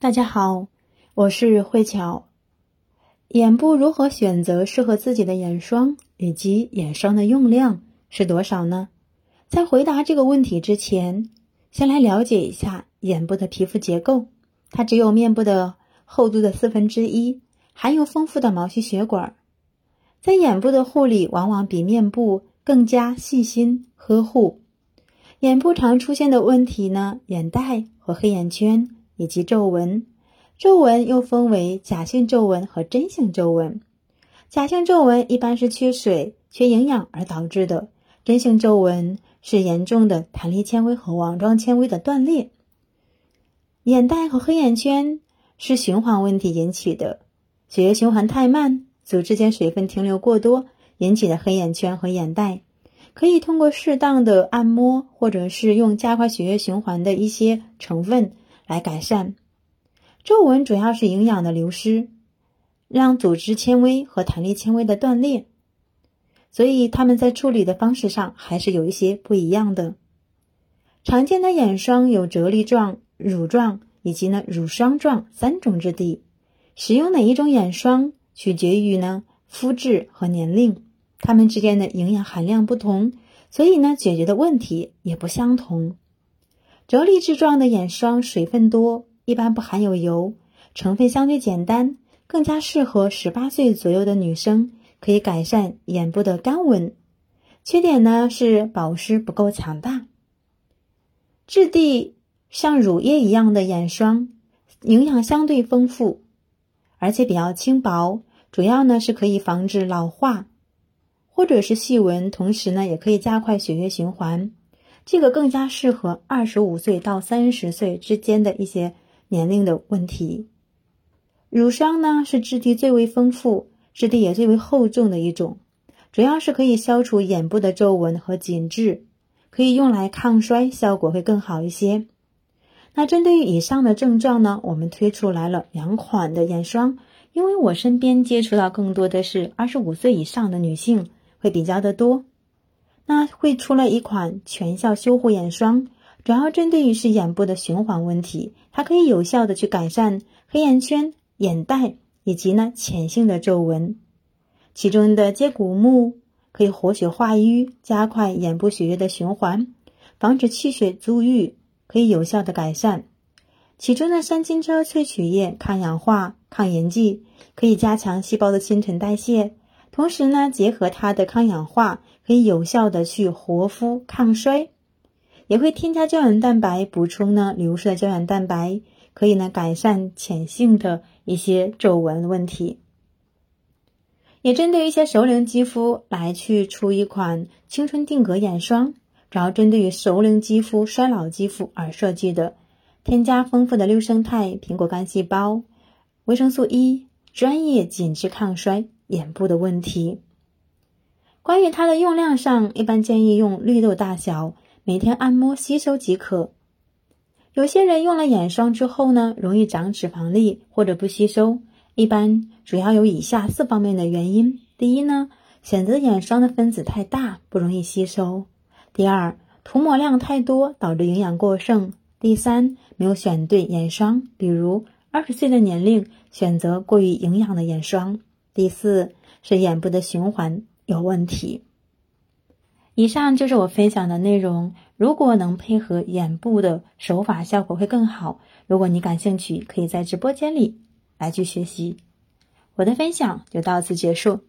大家好，我是慧巧。眼部如何选择适合自己的眼霜，以及眼霜的用量是多少呢？在回答这个问题之前，先来了解一下眼部的皮肤结构。它只有面部的厚度的四分之一，含有丰富的毛细血管。在眼部的护理往往比面部更加细心呵护。眼部常出现的问题呢，眼袋和黑眼圈。以及皱纹，皱纹又分为假性皱纹和真性皱纹。假性皱纹一般是缺水、缺营养而导致的，真性皱纹是严重的弹力纤维和网状纤维的断裂。眼袋和黑眼圈是循环问题引起的，血液循环太慢，组织间水分停留过多引起的黑眼圈和眼袋，可以通过适当的按摩，或者是用加快血液循环的一些成分。来改善皱纹，主要是营养的流失，让组织纤维和弹力纤维的断裂，所以他们在处理的方式上还是有一些不一样的。常见的眼霜有啫喱状、乳状以及呢乳霜状三种质地。使用哪一种眼霜取决于呢肤质和年龄，它们之间的营养含量不同，所以呢解决的问题也不相同。啫喱质状的眼霜水分多，一般不含有油，成分相对简单，更加适合十八岁左右的女生，可以改善眼部的干纹。缺点呢是保湿不够强大。质地像乳液一样的眼霜，营养相对丰富，而且比较轻薄，主要呢是可以防止老化或者是细纹，同时呢也可以加快血液循环。这个更加适合二十五岁到三十岁之间的一些年龄的问题。乳霜呢是质地最为丰富、质地也最为厚重的一种，主要是可以消除眼部的皱纹和紧致，可以用来抗衰，效果会更好一些。那针对于以上的症状呢，我们推出来了两款的眼霜，因为我身边接触到更多的是二十五岁以上的女性，会比较的多。那会出了一款全效修护眼霜，主要针对于是眼部的循环问题，它可以有效的去改善黑眼圈、眼袋以及呢浅性的皱纹。其中的接骨木可以活血化瘀，加快眼部血液的循环，防止气血阻郁，可以有效的改善。其中的山金车萃取液抗氧化、抗炎剂，可以加强细胞的新陈代谢。同时呢，结合它的抗氧化，可以有效的去活肤抗衰，也会添加胶原蛋白，补充呢流失的胶原蛋白，可以呢改善浅性的一些皱纹问题。也针对一些熟龄肌肤来去出一款青春定格眼霜，主要针对于熟龄肌肤、衰老肌肤而设计的，添加丰富的六生态苹果干细胞、维生素 E，专业紧致抗衰。眼部的问题，关于它的用量上，一般建议用绿豆大小，每天按摩吸收即可。有些人用了眼霜之后呢，容易长脂肪粒或者不吸收，一般主要有以下四方面的原因：第一呢，选择眼霜的分子太大，不容易吸收；第二，涂抹量太多，导致营养过剩；第三，没有选对眼霜，比如二十岁的年龄选择过于营养的眼霜。第四是眼部的循环有问题。以上就是我分享的内容。如果能配合眼部的手法，效果会更好。如果你感兴趣，可以在直播间里来去学习。我的分享就到此结束，